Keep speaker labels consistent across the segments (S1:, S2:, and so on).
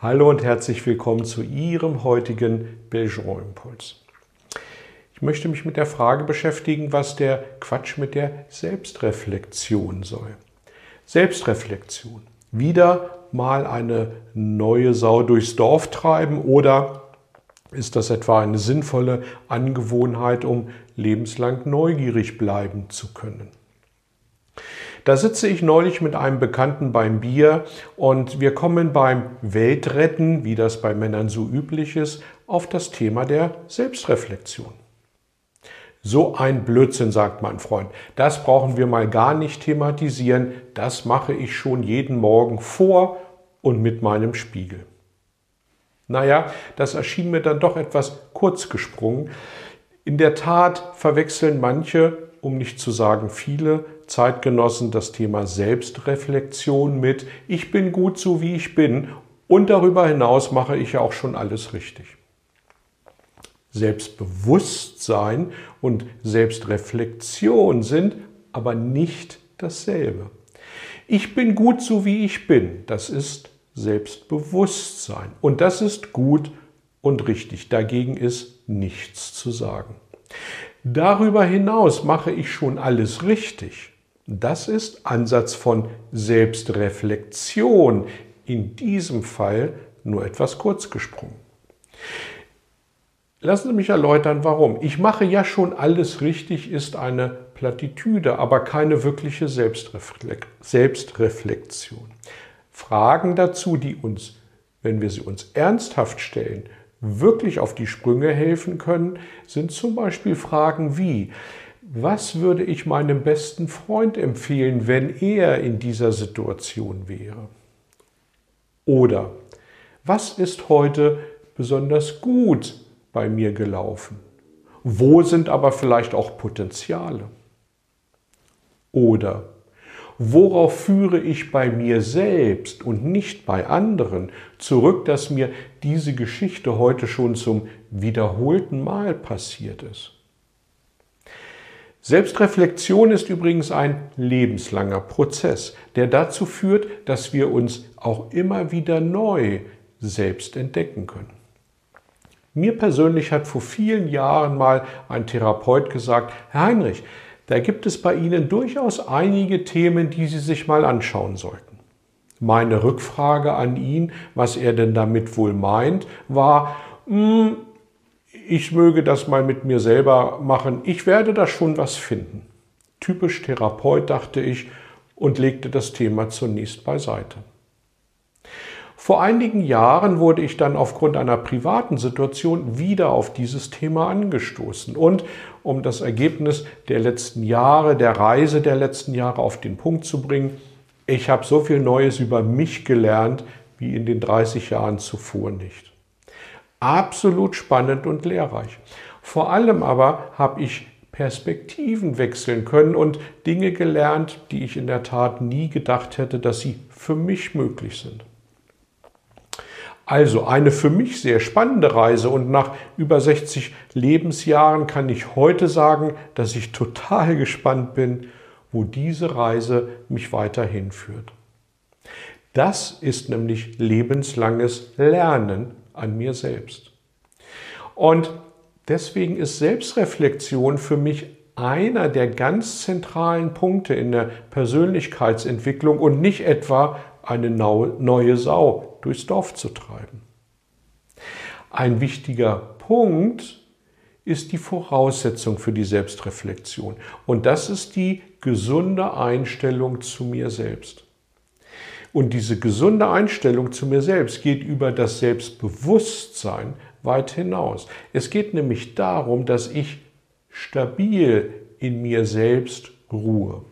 S1: Hallo und herzlich willkommen zu Ihrem heutigen Belgian Impuls. Ich möchte mich mit der Frage beschäftigen, was der Quatsch mit der Selbstreflexion soll. Selbstreflexion. Wieder mal eine neue Sau durchs Dorf treiben oder ist das etwa eine sinnvolle Angewohnheit, um lebenslang neugierig bleiben zu können? Da sitze ich neulich mit einem Bekannten beim Bier und wir kommen beim Weltretten, wie das bei Männern so üblich ist, auf das Thema der Selbstreflexion. So ein Blödsinn, sagt mein Freund. Das brauchen wir mal gar nicht thematisieren. Das mache ich schon jeden Morgen vor und mit meinem Spiegel. Naja, das erschien mir dann doch etwas kurz gesprungen. In der Tat verwechseln manche, um nicht zu sagen viele, Zeitgenossen das Thema Selbstreflexion mit Ich bin gut so wie ich bin und darüber hinaus mache ich ja auch schon alles richtig. Selbstbewusstsein und Selbstreflexion sind aber nicht dasselbe. Ich bin gut so wie ich bin, das ist Selbstbewusstsein und das ist gut und richtig. Dagegen ist nichts zu sagen. Darüber hinaus mache ich schon alles richtig. Das ist Ansatz von Selbstreflexion, in diesem Fall nur etwas kurz gesprungen. Lassen Sie mich erläutern, warum. Ich mache ja schon alles richtig, ist eine Plattitüde, aber keine wirkliche Selbstreflexion. Fragen dazu, die uns, wenn wir sie uns ernsthaft stellen, wirklich auf die Sprünge helfen können, sind zum Beispiel Fragen wie, was würde ich meinem besten Freund empfehlen, wenn er in dieser Situation wäre? Oder was ist heute besonders gut bei mir gelaufen? Wo sind aber vielleicht auch Potenziale? Oder worauf führe ich bei mir selbst und nicht bei anderen zurück, dass mir diese Geschichte heute schon zum wiederholten Mal passiert ist? Selbstreflexion ist übrigens ein lebenslanger Prozess, der dazu führt, dass wir uns auch immer wieder neu selbst entdecken können. Mir persönlich hat vor vielen Jahren mal ein Therapeut gesagt, Herr Heinrich, da gibt es bei Ihnen durchaus einige Themen, die Sie sich mal anschauen sollten. Meine Rückfrage an ihn, was er denn damit wohl meint, war, hm, ich möge das mal mit mir selber machen, ich werde da schon was finden. Typisch Therapeut, dachte ich, und legte das Thema zunächst beiseite. Vor einigen Jahren wurde ich dann aufgrund einer privaten Situation wieder auf dieses Thema angestoßen. Und um das Ergebnis der letzten Jahre, der Reise der letzten Jahre auf den Punkt zu bringen, ich habe so viel Neues über mich gelernt wie in den 30 Jahren zuvor nicht absolut spannend und lehrreich. Vor allem aber habe ich Perspektiven wechseln können und Dinge gelernt, die ich in der Tat nie gedacht hätte, dass sie für mich möglich sind. Also eine für mich sehr spannende Reise und nach über 60 Lebensjahren kann ich heute sagen, dass ich total gespannt bin, wo diese Reise mich weiterhin führt. Das ist nämlich lebenslanges Lernen an mir selbst. Und deswegen ist Selbstreflexion für mich einer der ganz zentralen Punkte in der Persönlichkeitsentwicklung und nicht etwa eine neue Sau durchs Dorf zu treiben. Ein wichtiger Punkt ist die Voraussetzung für die Selbstreflexion und das ist die gesunde Einstellung zu mir selbst. Und diese gesunde Einstellung zu mir selbst geht über das Selbstbewusstsein weit hinaus. Es geht nämlich darum, dass ich stabil in mir selbst ruhe.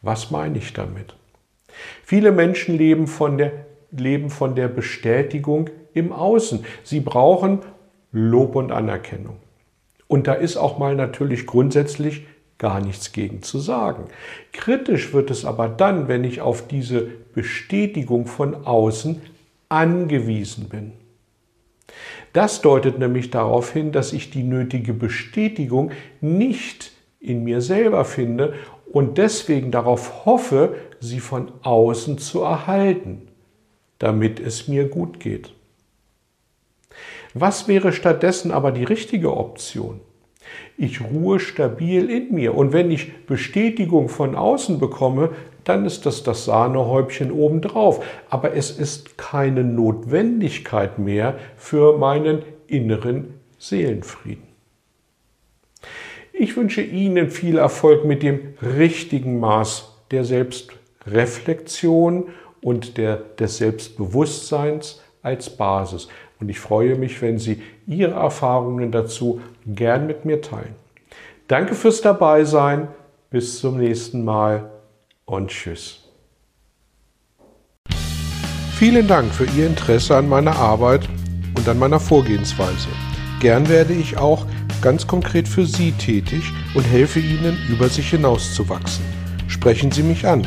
S1: Was meine ich damit? Viele Menschen leben von der, leben von der Bestätigung im Außen. Sie brauchen Lob und Anerkennung. Und da ist auch mal natürlich grundsätzlich gar nichts gegen zu sagen. Kritisch wird es aber dann, wenn ich auf diese Bestätigung von außen angewiesen bin. Das deutet nämlich darauf hin, dass ich die nötige Bestätigung nicht in mir selber finde und deswegen darauf hoffe, sie von außen zu erhalten, damit es mir gut geht. Was wäre stattdessen aber die richtige Option? Ich ruhe stabil in mir und wenn ich Bestätigung von außen bekomme, dann ist das das Sahnehäubchen obendrauf. Aber es ist keine Notwendigkeit mehr für meinen inneren Seelenfrieden. Ich wünsche Ihnen viel Erfolg mit dem richtigen Maß der Selbstreflexion und der, des Selbstbewusstseins als Basis. Und ich freue mich, wenn Sie Ihre Erfahrungen dazu gern mit mir teilen. Danke fürs Dabeisein. Bis zum nächsten Mal und tschüss.
S2: Vielen Dank für Ihr Interesse an meiner Arbeit und an meiner Vorgehensweise. Gern werde ich auch ganz konkret für Sie tätig und helfe Ihnen, über sich hinauszuwachsen. Sprechen Sie mich an.